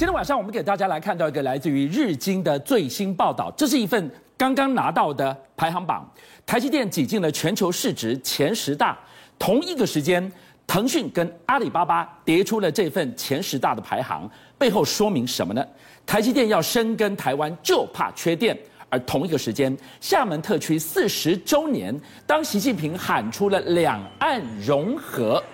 今天晚上我们给大家来看到一个来自于日经的最新报道，这是一份刚刚拿到的排行榜，台积电挤进了全球市值前十大。同一个时间，腾讯跟阿里巴巴跌出了这份前十大的排行，背后说明什么呢？台积电要深耕台湾，就怕缺电。而同一个时间，厦门特区四十周年，当习近平喊出了两岸融合。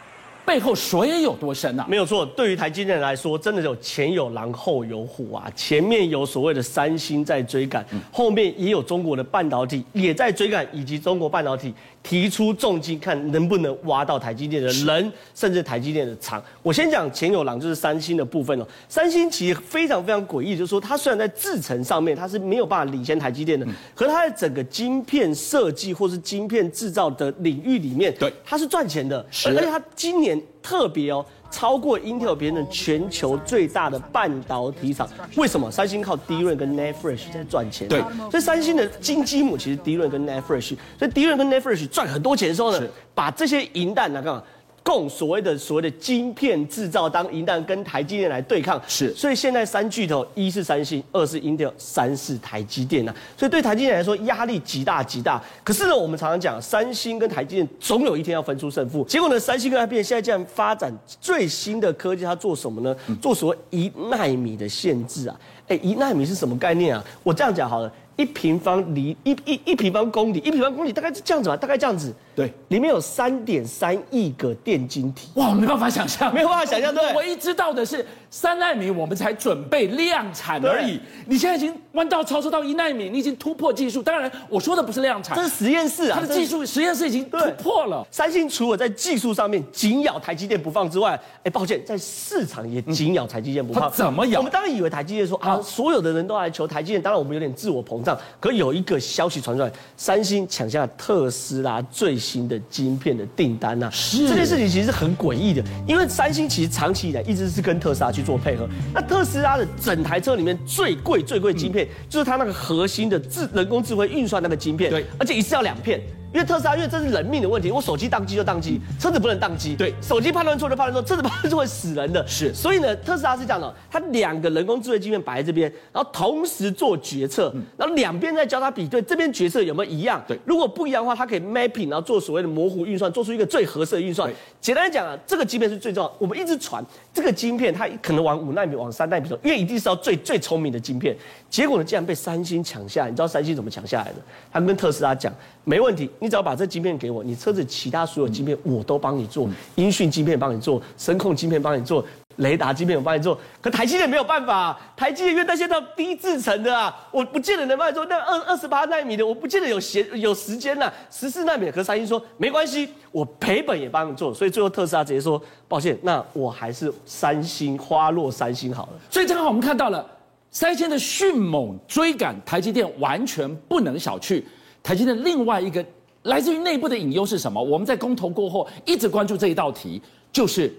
背后水也有多深啊？没有错，对于台积电来说，真的有前有狼后有虎啊！前面有所谓的三星在追赶，后面也有中国的半导体也在追赶，以及中国半导体提出重金，看能不能挖到台积电的人，甚至台积电的厂。我先讲前有狼，就是三星的部分哦。三星其实非常非常诡异，就是说它虽然在制程上面它是没有办法领先台积电的，可是它的整个晶片设计或是晶片制造的领域里面，对，它是赚钱的，而且它今年。特别哦，超过 Intel 别人全球最大的半导体厂，为什么？三星靠 DRAM 跟 NAND Flash 在赚钱。对，所以三星的金鸡母其实 DRAM 跟 NAND Flash，所以 DRAM 跟 NAND Flash 赚很多钱的时候呢，把这些银弹拿干嘛？供所谓的所谓的晶片制造，当银弹跟台积电来对抗，是，所以现在三巨头，一是三星，二是 Intel，三是台积电呐，所以对台积电来说压力极大极大。可是呢，我们常常讲，三星跟台积电总有一天要分出胜负。结果呢，三星跟台积电现在竟然发展最新的科技，它做什么呢？做所谓一纳米的限制啊，哎，一纳米是什么概念啊？我这样讲好了。一平方里一一一平方公里，一平方公里大概是这样子吧，大概这样子。对，里面有三点三亿个电晶体。哇，没办法想象，没有办法想象。对，唯一知道的是三纳米，我们才准备量产而已。你现在已经弯道超车到一纳米，你已经突破技术。当然，我说的不是量产，这是实验室啊，它的技术实验室已经突破了。三星除了在技术上面紧咬台积电不放之外，哎，抱歉，在市场也紧咬台积电不放。怎么咬？我们当然以为台积电说啊，所有的人都来求台积电，当然我们有点自我膨胀。可有一个消息传出来，三星抢下特斯拉最新的晶片的订单呐，是这件事情其实是很诡异的，因为三星其实长期以来一直是跟特斯拉去做配合。那特斯拉的整台车里面最贵最贵晶片，就是它那个核心的智人工智慧运算那个晶片，对，而且一次要两片。因为特斯拉，因为这是人命的问题，我手机宕机就宕机，车子不能宕机。对，手机判断错就判断错，车子判断错会死人的。是，所以呢，特斯拉是这样的，它两个人工智慧晶片摆在这边，然后同时做决策，然后两边再交叉比对，这边决策有没有一样？对，如果不一样的话，它可以 mapping，然后做所谓的模糊运算，做出一个最合适的运算。简单来讲啊，这个晶片是最重要。我们一直传这个晶片，它可能往五纳米、往三纳米走，因为一定是要最最聪明的晶片。结果呢，竟然被三星抢下来。你知道三星怎么抢下来的？他们跟特斯拉讲，没问题，你只要把这晶片给我，你车子其他所有晶片我都帮你做，音讯晶片帮你做，声控晶片帮你做，雷达晶片我帮你做。可台积电没有办法，啊台积电因为那些到低制程的啊，我不见得能帮你做。那二二十八纳米的，我不见得有闲有时间呐、啊。十四纳米的，可三星说没关系，我赔本也帮你做。所以最后特斯拉直接说，抱歉，那我还是三星花落三星好了。所以正好我们看到了。三星的迅猛追赶台积电，完全不能小觑。台积电另外一个来自于内部的隐忧是什么？我们在公投过后一直关注这一道题，就是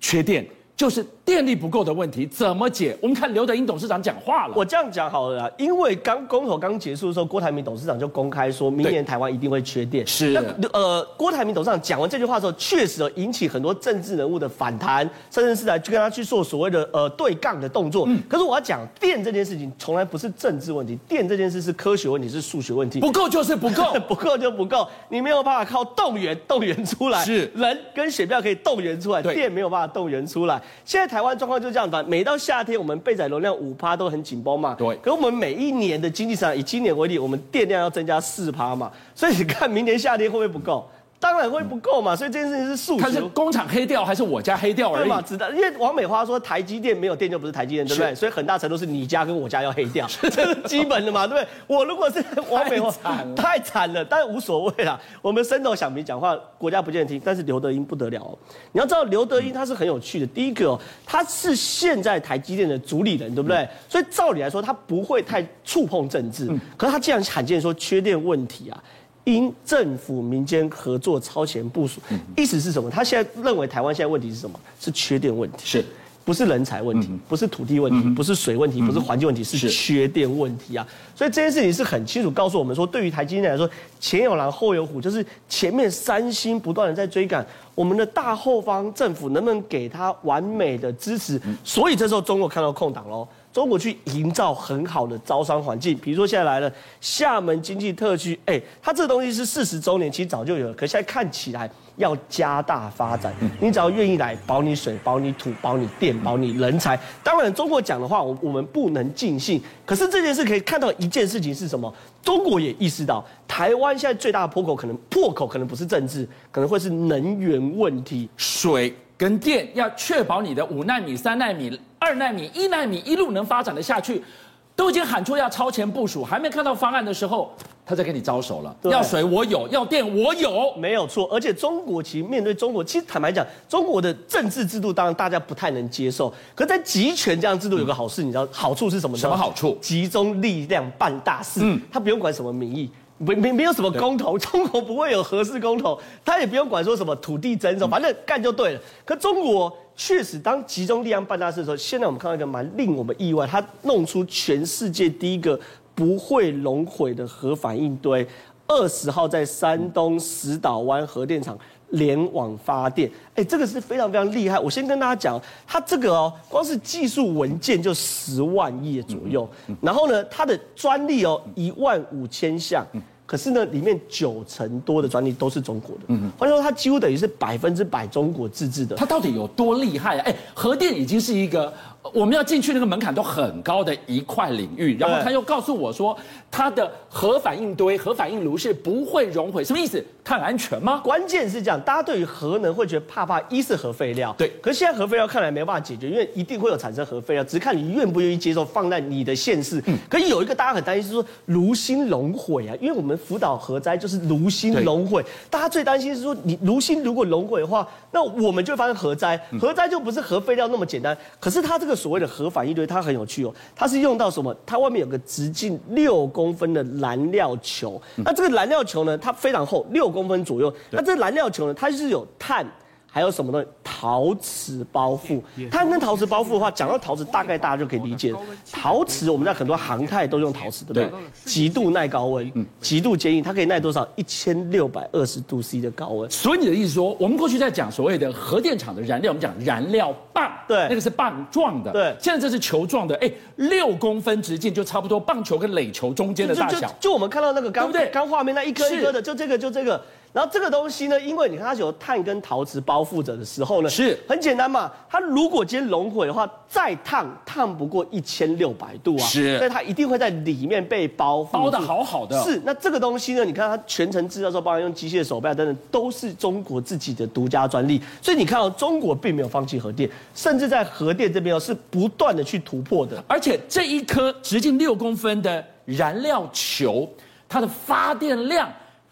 缺电。就是电力不够的问题，怎么解？我们看刘德英董事长讲话了。我这样讲好了啦，因为刚公投刚结束的时候，郭台铭董事长就公开说，明年台湾一定会缺电。是。那呃，郭台铭董事长讲完这句话的时候，确实引起很多政治人物的反弹，甚至是来去跟他去做所谓的呃对杠的动作。嗯。可是我要讲，电这件事情从来不是政治问题，电这件事是科学问题，是数学问题。不够就是不够，不够就不够，你没有办法靠动员动员出来。是。人跟选票可以动员出来，电没有办法动员出来。现在台湾状况就是这样反，每到夏天我们备载容量五趴都很紧绷嘛。对。可是我们每一年的经济上，以今年为例，我们电量要增加四趴嘛，所以你看明年夏天会不会不够？当然会不够嘛，所以这件事情是数学。它是工厂黑掉还是我家黑掉而已？对嘛，知道。因为王美花说台积电没有电就不是台积电，对不对？所以很大程度是你家跟我家要黑掉，这是基本的嘛，对不对？我如果是王美花，太惨了，但是无所谓啦。我们深谋响鸣讲话，国家不见得听。但是刘德英不得了哦，你要知道刘德英他是很有趣的。第一个哦，他是现在台积电的主理人，对不对？所以照理来说，他不会太触碰政治。可是他竟然罕见说缺电问题啊。因政府民间合作超前部署，意思是什么？他现在认为台湾现在问题是什么？是缺电问题。是，不是人才问题，不是土地问题，不是水问题，不是环境问题，是缺电问题啊！所以这件事情是很清楚告诉我们说，对于台积电来说，前有狼后有虎，就是前面三星不断的在追赶，我们的大后方政府能不能给他完美的支持？所以这时候中国看到空档喽。中国去营造很好的招商环境，比如说现在来了厦门经济特区，哎，它这个东西是四十周年，其实早就有了，可现在看起来要加大发展。你只要愿意来，保你水，保你土，保你电，保你人才。当然，中国讲的话，我我们不能尽信。可是这件事可以看到一件事情是什么？中国也意识到，台湾现在最大的破口可能破口可能不是政治，可能会是能源问题，水。跟电要确保你的五纳米、三纳米、二纳米、一纳米一路能发展的下去，都已经喊出要超前部署，还没看到方案的时候，他在跟你招手了。要水我有，要电我有，没有错。而且中国其实面对中国，其实坦白讲，中国的政治制度当然大家不太能接受。可在集权这样制度有个好事，你知道好处是什么？什么好处？集中力量办大事。嗯，他不用管什么民意。没没没有什么公投，中国不会有合适公投，他也不用管说什么土地征收，反正干就对了。可中国确实当集中力量办大事的时候，现在我们看到一个蛮令我们意外，他弄出全世界第一个不会熔毁的核反应堆，二十号在山东石岛湾核电厂联网发电，哎，这个是非常非常厉害。我先跟大家讲，它这个哦，光是技术文件就十万页左右，然后呢，它的专利哦一万五千项。可是呢，里面九成多的专利都是中国的。嗯，换句话说，它几乎等于是百分之百中国自制的。它到底有多厉害啊？哎，核电已经是一个。我们要进去那个门槛都很高的一块领域，然后他又告诉我说，他的核反应堆、核反应炉是不会熔毁，什么意思？看安全吗？关键是这样，大家对于核能会觉得怕怕，一是核废料，对，可是现在核废料看来没办法解决，因为一定会有产生核废料，只是看你愿不愿意接受放在你的现世。嗯，可是有一个大家很担心是说炉心熔毁啊，因为我们福岛核灾就是炉心熔毁，大家最担心是说你炉心如果熔毁的话，那我们就会发生核灾，核灾就不是核废料那么简单。可是它这个。所谓的核反应堆，它很有趣哦，它是用到什么？它外面有个直径六公分的燃料球，那这个燃料球呢，它非常厚，六公分左右。那这个燃料球呢，它是有碳。还有什么呢？陶瓷包覆，它跟陶瓷包覆的话，讲到陶瓷，大概大家就可以理解。陶瓷我们在很多航太都用陶瓷，对不对？极度耐高温，极度坚硬，它可以耐多少？一千六百二十度 C 的高温。所以你的意思说，我们过去在讲所谓的核电厂的燃料，我们讲燃料棒，对，那个是棒状的，对。现在这是球状的，哎，六公分直径就差不多棒球跟垒球中间的大小。就我们看到那个刚刚画面那一颗一颗的，就这个就这个。然后这个东西呢，因为你看它是由碳跟陶瓷包覆着的时候呢，是很简单嘛。它如果今天熔毁的话，再烫烫不过一千六百度啊，是，所以它一定会在里面被包覆，包的好好的。是，那这个东西呢，你看它全程制造时候，包含用机械手臂等等，都是中国自己的独家专利。所以你看到中国并没有放弃核电，甚至在核电这边哦，是不断的去突破的。而且这一颗直径六公分的燃料球，它的发电量。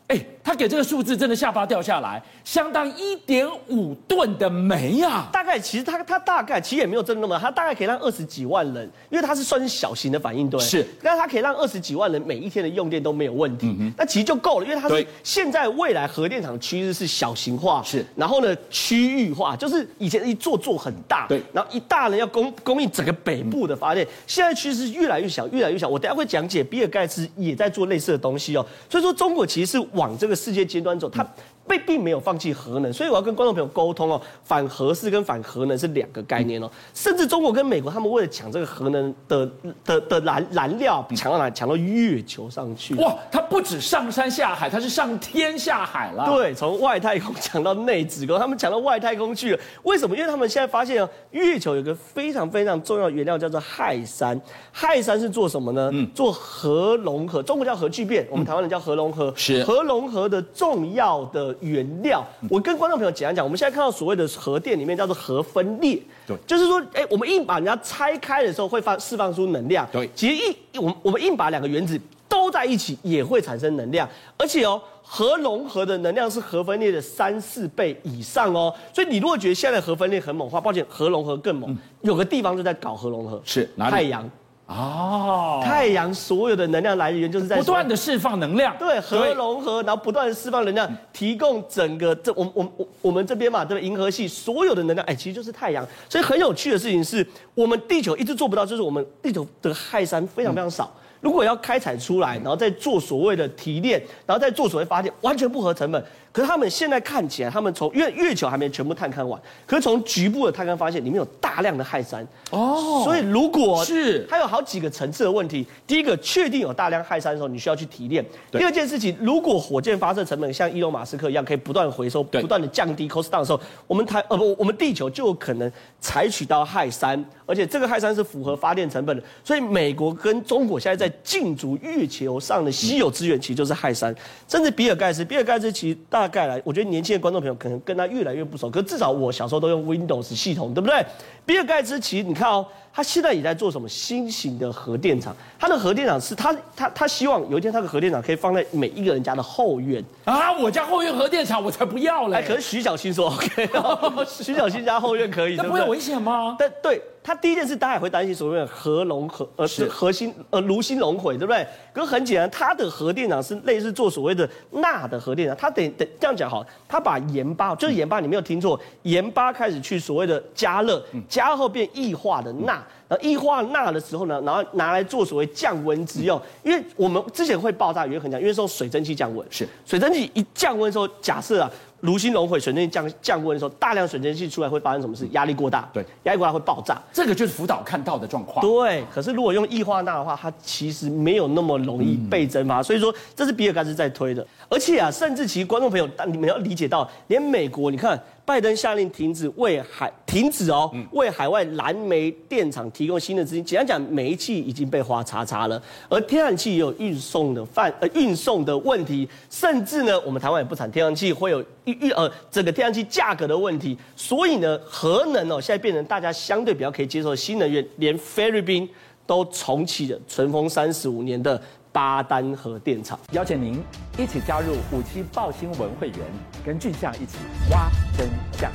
哎，他给这个数字真的下巴掉下来，相当一点五吨的煤啊！大概其实他他大概其实也没有真的那么，他大概可以让二十几万人，因为它是算是小型的反应堆，是，但是它可以让二十几万人每一天的用电都没有问题，嗯、那其实就够了，因为它是现在未来核电厂趋势是小型化，是，然后呢区域化，就是以前一座座很大，对，然后一大呢要供供应整个北部的发电，现在趋势是越来越小，越来越小。我等下会讲解，比尔盖茨也在做类似的东西哦，所以说中国其实是往这个世界极端走，他。被并没有放弃核能，所以我要跟观众朋友沟通哦，反核是跟反核能是两个概念哦。甚至中国跟美国他们为了抢这个核能的的的燃燃料，抢到哪？抢到月球上去。哇，它不止上山下海，它是上天下海了。对，从外太空抢到内子宫，他们抢到外太空去了。为什么？因为他们现在发现哦，月球有个非常非常重要的原料叫做氦三。氦三是做什么呢？嗯，做核融合，中国叫核聚变，我们台湾人叫核融合。是核融合的重要的。原料，我跟观众朋友简单讲，我们现在看到所谓的核电里面叫做核分裂，对，就是说，哎，我们硬把人家拆开的时候会放释放出能量，对，其实一我们我们硬把两个原子都在一起也会产生能量，而且哦，核融合的能量是核分裂的三四倍以上哦，所以你如果觉得现在的核分裂很猛的话，抱歉，核融合更猛，有个地方就在搞核融合，是哪里？太阳。哦，太阳所有的能量来源就是在不断的释放能量，对，核融合，然后不断的释放能量，提供整个这我我我我们这边嘛，这个？银河系所有的能量，哎，其实就是太阳。所以很有趣的事情是我们地球一直做不到，就是我们地球的氦三非常非常少。嗯如果要开采出来，然后再做所谓的提炼，然后再做所谓发电，完全不合成本。可是他们现在看起来，他们从因为月球还没全部探勘完，可是从局部的探勘发现，里面有大量的氦三哦。所以如果是它有好几个层次的问题，第一个确定有大量氦三的时候，你需要去提炼。第二件事情，如果火箭发射成本像伊隆马斯克一样，可以不断回收、不断的降低 cost down 的时候，我们台呃不，我们地球就有可能采取到氦三，而且这个氦三是符合发电成本的。所以美国跟中国现在在竞逐月球上的稀有资源，其实就是氦三。甚至比尔盖茨，比尔盖茨其实大。大概来，我觉得年轻的观众朋友可能跟他越来越不熟，可至少我小时候都用 Windows 系统，对不对？比尔盖茨其实你看哦，他现在也在做什么新型的核电厂？他的核电厂是他他他希望有一天他的核电厂可以放在每一个人家的后院啊！我家后院核电厂我才不要嘞！可是徐小新说 OK，徐小新家后院可以，那不会危险吗？但对。他第一件事，大家也会担心所谓的核融合，呃，是核心，呃，炉心熔毁，对不对？可是很简单，他的核电厂是类似做所谓的钠的核电厂。他得得这样讲好，他把盐巴，就是盐巴，你没有听错，盐巴开始去所谓的加热，加热后变液化的钠，然后液化钠的时候呢，然后拿来做所谓降温之用。因为我们之前会爆炸，原因很强，因为是用水蒸气降温。是水蒸气一降温的时候，假设啊。炉心熔毁，水蒸气降降温的时候，大量水蒸气出来会发生什么事？压力过大，对，压力过大会爆炸。这个就是福岛看到的状况。对，可是如果用液化钠的话，它其实没有那么容易被蒸发，嗯、所以说这是比尔盖茨在推的。而且啊，甚至其实观众朋友，但你们要理解到，连美国，你看。拜登下令停止为海停止哦，为海外燃煤电厂提供新的资金。简单讲，煤气已经被花叉叉了，而天然气也有运送的范呃运送的问题，甚至呢，我们台湾也不产天然气，会有运运呃整个天然气价格的问题。所以呢，核能哦现在变成大家相对比较可以接受的新能源，连菲律宾都重启了尘封三十五年的巴丹核电厂。邀请您一起加入五七报新闻会员，跟俊相一起挖真相。